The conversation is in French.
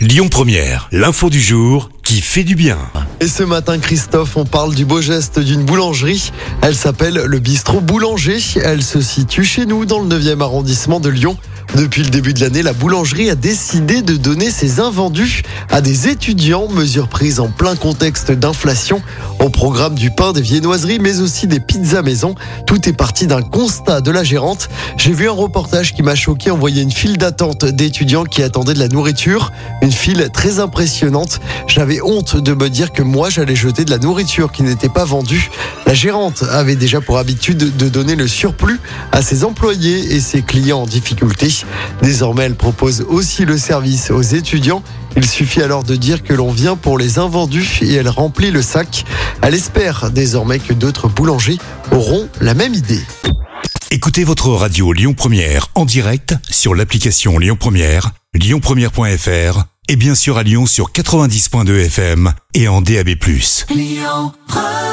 Lyon Première, l'info du jour qui fait du bien. Et ce matin, Christophe, on parle du beau geste d'une boulangerie. Elle s'appelle le Bistrot Boulanger. Elle se situe chez nous dans le 9e arrondissement de Lyon. Depuis le début de l'année, la boulangerie a décidé de donner ses invendus à des étudiants, mesure prise en plein contexte d'inflation. Au programme du pain, des viennoiseries, mais aussi des pizzas maison. Tout est parti d'un constat de la gérante. J'ai vu un reportage qui m'a choqué. On voyait une file d'attente d'étudiants qui attendaient de la nourriture. Une file très impressionnante. J'avais honte de me dire que moi, j'allais jeter de la nourriture qui n'était pas vendue. La gérante avait déjà pour habitude de donner le surplus à ses employés et ses clients en difficulté. Désormais, elle propose aussi le service aux étudiants. Il suffit alors de dire que l'on vient pour les invendus et elle remplit le sac. Elle espère désormais que d'autres boulangers auront la même idée. Écoutez votre radio Lyon Première en direct sur l'application Lyon Première, lyonpremière.fr et bien sûr à Lyon sur 90.2 FM et en DAB+. Lyon Première